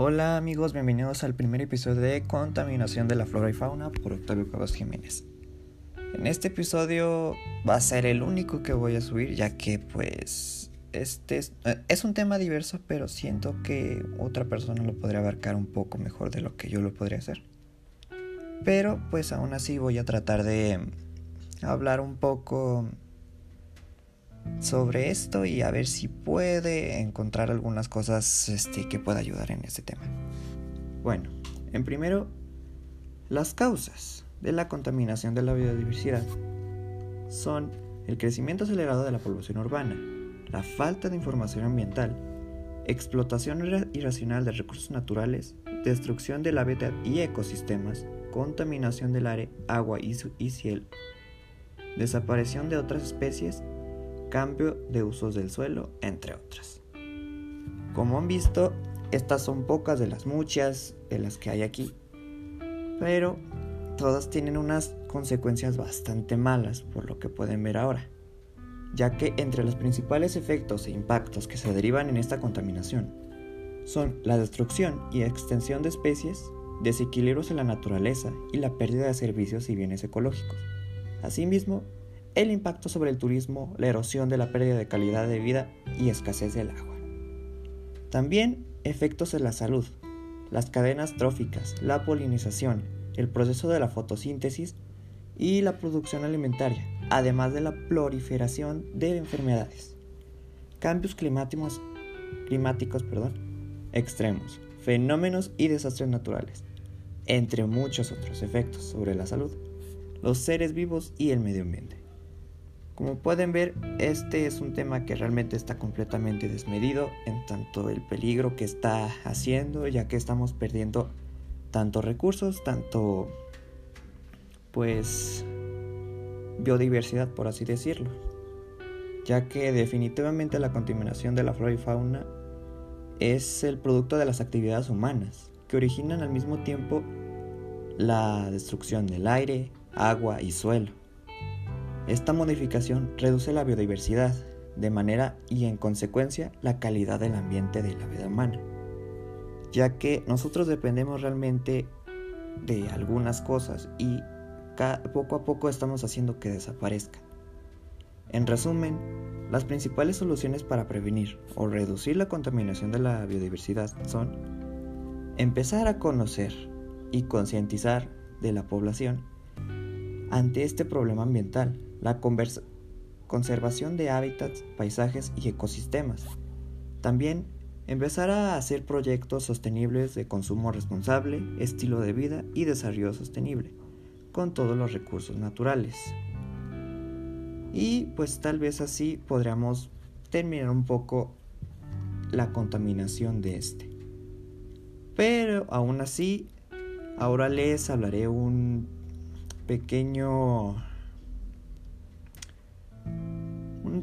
Hola amigos, bienvenidos al primer episodio de Contaminación de la Flora y Fauna por Octavio Cabas Jiménez. En este episodio va a ser el único que voy a subir ya que pues este es, eh, es un tema diverso pero siento que otra persona lo podría abarcar un poco mejor de lo que yo lo podría hacer. Pero pues aún así voy a tratar de hablar un poco sobre esto y a ver si puede encontrar algunas cosas este, que pueda ayudar en este tema. Bueno, en primero, las causas de la contaminación de la biodiversidad son el crecimiento acelerado de la población urbana, la falta de información ambiental, explotación irracional de recursos naturales, destrucción del hábitat y ecosistemas, contaminación del aire, agua y, y cielo, desaparición de otras especies cambio de usos del suelo, entre otras. Como han visto, estas son pocas de las muchas de las que hay aquí, pero todas tienen unas consecuencias bastante malas por lo que pueden ver ahora, ya que entre los principales efectos e impactos que se derivan en esta contaminación son la destrucción y extensión de especies, desequilibrios en la naturaleza y la pérdida de servicios y bienes ecológicos. Asimismo, el impacto sobre el turismo, la erosión de la pérdida de calidad de vida y escasez del agua. También efectos en la salud, las cadenas tróficas, la polinización, el proceso de la fotosíntesis y la producción alimentaria, además de la proliferación de enfermedades. Cambios climáticos, climáticos extremos, fenómenos y desastres naturales, entre muchos otros efectos sobre la salud, los seres vivos y el medio ambiente. Como pueden ver, este es un tema que realmente está completamente desmedido en tanto el peligro que está haciendo, ya que estamos perdiendo tanto recursos, tanto pues biodiversidad, por así decirlo. Ya que definitivamente la contaminación de la flora y fauna es el producto de las actividades humanas, que originan al mismo tiempo la destrucción del aire, agua y suelo. Esta modificación reduce la biodiversidad de manera y en consecuencia la calidad del ambiente de la vida humana, ya que nosotros dependemos realmente de algunas cosas y poco a poco estamos haciendo que desaparezcan. En resumen, las principales soluciones para prevenir o reducir la contaminación de la biodiversidad son empezar a conocer y concientizar de la población ante este problema ambiental la conservación de hábitats, paisajes y ecosistemas. También empezar a hacer proyectos sostenibles de consumo responsable, estilo de vida y desarrollo sostenible, con todos los recursos naturales. Y pues tal vez así podríamos terminar un poco la contaminación de este. Pero aún así, ahora les hablaré un pequeño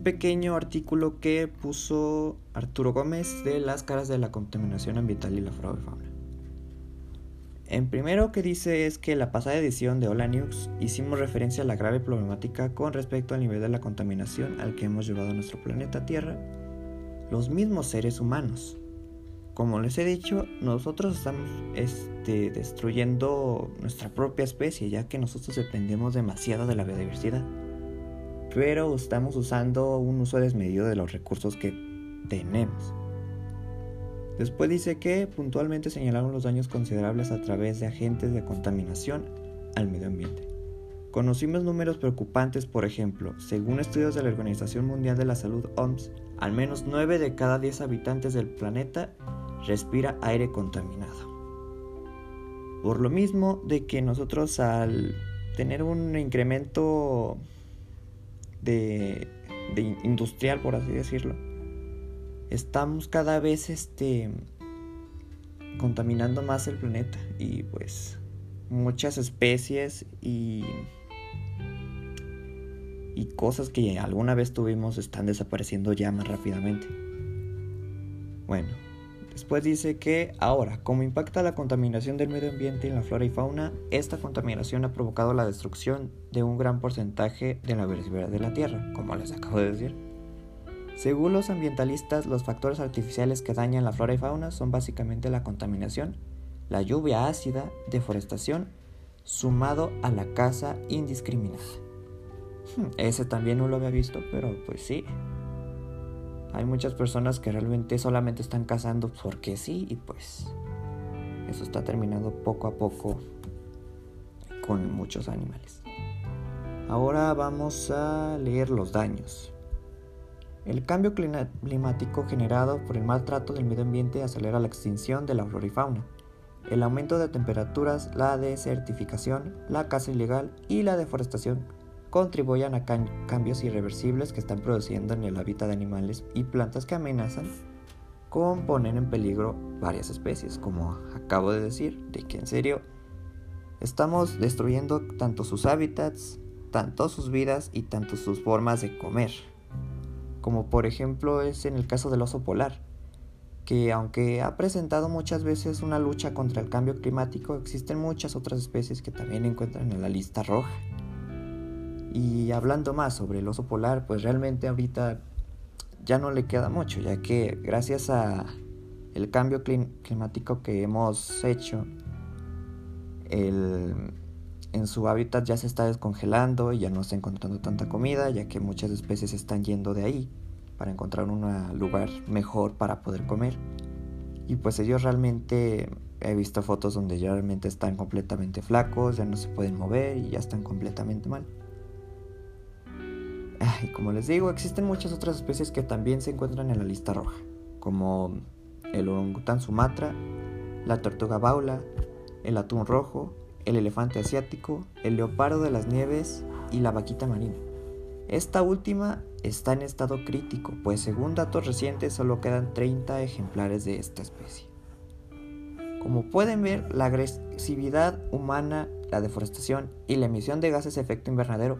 pequeño artículo que puso Arturo Gómez de las caras de la contaminación ambiental y la fraude fauna. En primero que dice es que la pasada edición de Hola News hicimos referencia a la grave problemática con respecto al nivel de la contaminación al que hemos llevado a nuestro planeta Tierra, los mismos seres humanos. Como les he dicho, nosotros estamos este, destruyendo nuestra propia especie ya que nosotros dependemos demasiado de la biodiversidad pero estamos usando un uso desmedido de los recursos que tenemos. Después dice que puntualmente señalaron los daños considerables a través de agentes de contaminación al medio ambiente. Conocimos números preocupantes, por ejemplo, según estudios de la Organización Mundial de la Salud OMS, al menos 9 de cada 10 habitantes del planeta respira aire contaminado. Por lo mismo de que nosotros al tener un incremento de, industrial, por así decirlo, estamos cada vez este, contaminando más el planeta y pues muchas especies y, y cosas que alguna vez tuvimos están desapareciendo ya más rápidamente. Bueno, Después dice que ahora, como impacta la contaminación del medio ambiente en la flora y fauna, esta contaminación ha provocado la destrucción de un gran porcentaje de la biodiversidad de la Tierra, como les acabo de decir. Según los ambientalistas, los factores artificiales que dañan la flora y fauna son básicamente la contaminación, la lluvia ácida, deforestación, sumado a la caza indiscriminada. Hmm, ese también no lo había visto, pero pues sí. Hay muchas personas que realmente solamente están cazando porque sí y pues eso está terminando poco a poco con muchos animales. Ahora vamos a leer los daños. El cambio climático generado por el maltrato del medio ambiente acelera la extinción de la flora y fauna. El aumento de temperaturas, la desertificación, la caza ilegal y la deforestación contribuyen a cambios irreversibles que están produciendo en el hábitat de animales y plantas que amenazan con poner en peligro varias especies, como acabo de decir, de que en serio estamos destruyendo tanto sus hábitats, tanto sus vidas y tanto sus formas de comer como por ejemplo es en el caso del oso polar, que aunque ha presentado muchas veces una lucha contra el cambio climático, existen muchas otras especies que también encuentran en la lista roja. Y hablando más sobre el oso polar, pues realmente ahorita ya no le queda mucho, ya que gracias a el cambio climático que hemos hecho, el, en su hábitat ya se está descongelando y ya no está encontrando tanta comida, ya que muchas especies están yendo de ahí para encontrar un lugar mejor para poder comer. Y pues ellos realmente, he visto fotos donde ya realmente están completamente flacos, ya no se pueden mover y ya están completamente mal. Y como les digo, existen muchas otras especies que también se encuentran en la lista roja, como el orangután sumatra, la tortuga baula, el atún rojo, el elefante asiático, el leopardo de las nieves y la vaquita marina. Esta última está en estado crítico, pues según datos recientes solo quedan 30 ejemplares de esta especie. Como pueden ver, la agresividad humana, la deforestación y la emisión de gases de efecto invernadero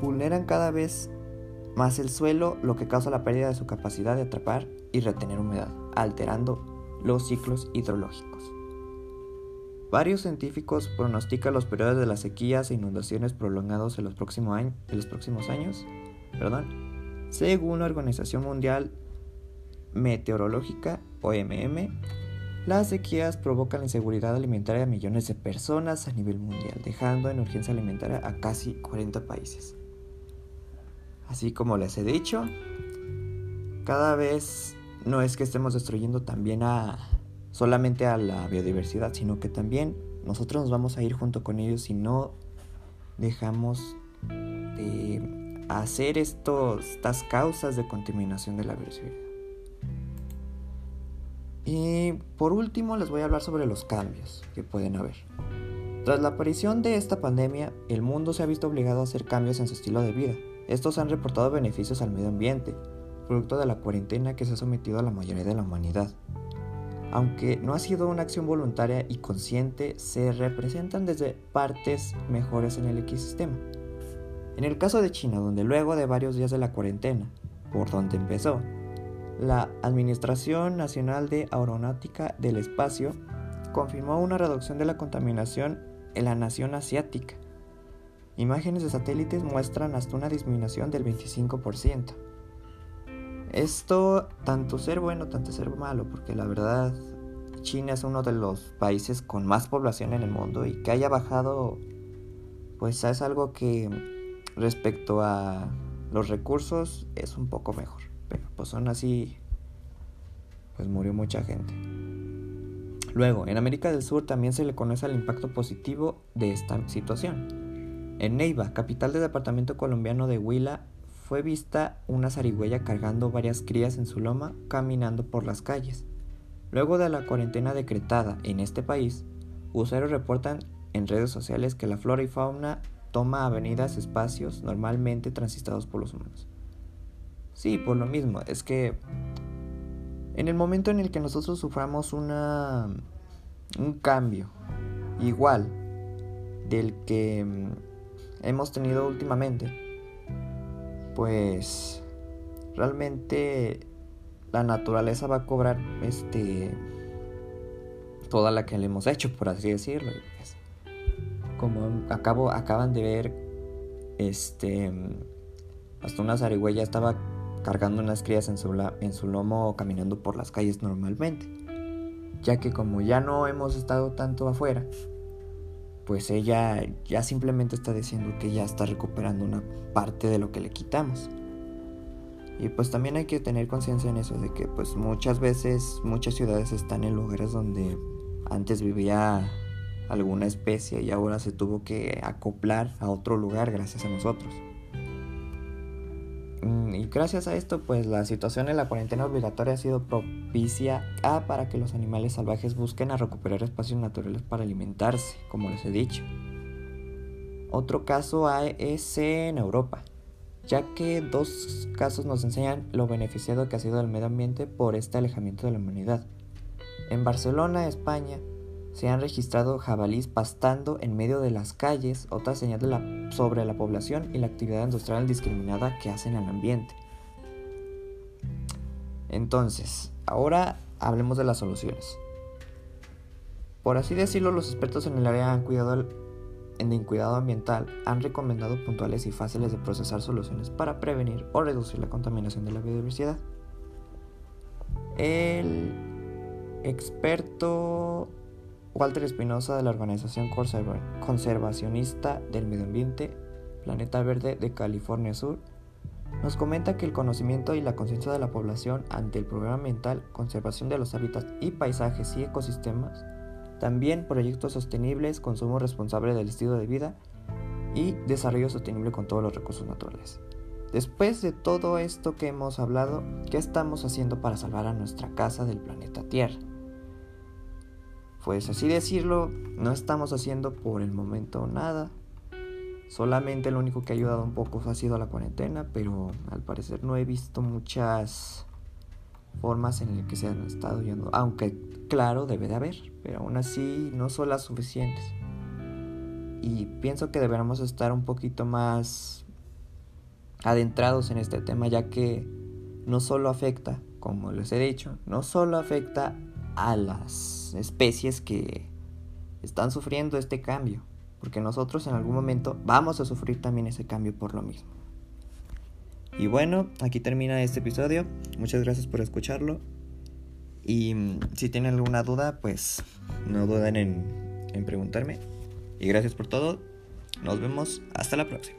vulneran cada vez más el suelo, lo que causa la pérdida de su capacidad de atrapar y retener humedad, alterando los ciclos hidrológicos. Varios científicos pronostican los periodos de las sequías e inundaciones prolongados en los, próximos años. Perdón, según la Organización Mundial Meteorológica, OMM, las sequías provocan la inseguridad alimentaria de millones de personas a nivel mundial, dejando en urgencia alimentaria a casi 40 países. Así como les he dicho, cada vez no es que estemos destruyendo también a solamente a la biodiversidad, sino que también nosotros nos vamos a ir junto con ellos si no dejamos de hacer estos, estas causas de contaminación de la biodiversidad. Y por último les voy a hablar sobre los cambios que pueden haber. Tras la aparición de esta pandemia, el mundo se ha visto obligado a hacer cambios en su estilo de vida. Estos han reportado beneficios al medio ambiente, producto de la cuarentena que se ha sometido a la mayoría de la humanidad aunque no ha sido una acción voluntaria y consciente, se representan desde partes mejores en el ecosistema. En el caso de China, donde luego de varios días de la cuarentena, por donde empezó, la Administración Nacional de Aeronáutica del Espacio confirmó una reducción de la contaminación en la nación asiática. Imágenes de satélites muestran hasta una disminución del 25%. Esto, tanto ser bueno, tanto ser malo, porque la verdad, China es uno de los países con más población en el mundo y que haya bajado, pues es algo que respecto a los recursos es un poco mejor. Pero pues aún así, pues murió mucha gente. Luego, en América del Sur también se le conoce el impacto positivo de esta situación. En Neiva, capital del departamento colombiano de Huila, fue vista una zarigüeya cargando varias crías en su loma caminando por las calles. Luego de la cuarentena decretada en este país, usuarios reportan en redes sociales que la flora y fauna toma avenidas, espacios normalmente transitados por los humanos. Sí, por lo mismo, es que en el momento en el que nosotros suframos una un cambio igual del que mm, hemos tenido últimamente, pues realmente la naturaleza va a cobrar este toda la que le hemos hecho, por así decirlo. Pues, como acaban de ver, este hasta una zarigüeya estaba cargando unas crías en su, en su lomo caminando por las calles normalmente, ya que como ya no hemos estado tanto afuera, pues ella ya simplemente está diciendo que ya está recuperando una parte de lo que le quitamos. Y pues también hay que tener conciencia en eso, de que pues muchas veces muchas ciudades están en lugares donde antes vivía alguna especie y ahora se tuvo que acoplar a otro lugar gracias a nosotros. Mm, y gracias a esto, pues la situación en la cuarentena obligatoria ha sido propicia a para que los animales salvajes busquen a recuperar espacios naturales para alimentarse, como les he dicho. Otro caso es en Europa, ya que dos casos nos enseñan lo beneficiado que ha sido el medio ambiente por este alejamiento de la humanidad. En Barcelona, España, se han registrado jabalís pastando en medio de las calles, otra señal sobre la población y la actividad industrial indiscriminada que hacen al ambiente. Entonces, ahora hablemos de las soluciones. Por así decirlo, los expertos en el área cuidado, en cuidado ambiental han recomendado puntuales y fáciles de procesar soluciones para prevenir o reducir la contaminación de la biodiversidad. El experto Walter Espinosa de la Organización Conservacionista del Medio Ambiente, Planeta Verde de California Sur, nos comenta que el conocimiento y la conciencia de la población ante el programa ambiental, conservación de los hábitats y paisajes y ecosistemas, también proyectos sostenibles, consumo responsable del estilo de vida y desarrollo sostenible con todos los recursos naturales. Después de todo esto que hemos hablado, ¿qué estamos haciendo para salvar a nuestra casa del planeta Tierra? Pues así decirlo, no estamos haciendo por el momento nada. Solamente lo único que ha ayudado un poco ha sido la cuarentena, pero al parecer no he visto muchas formas en las que se han estado yendo. Aunque claro, debe de haber, pero aún así no son las suficientes. Y pienso que deberíamos estar un poquito más adentrados en este tema, ya que no solo afecta, como les he dicho, no solo afecta a las especies que están sufriendo este cambio, porque nosotros en algún momento vamos a sufrir también ese cambio por lo mismo. Y bueno, aquí termina este episodio. Muchas gracias por escucharlo. Y mm, si tienen alguna duda, pues no duden en, en preguntarme. Y gracias por todo. Nos vemos hasta la próxima.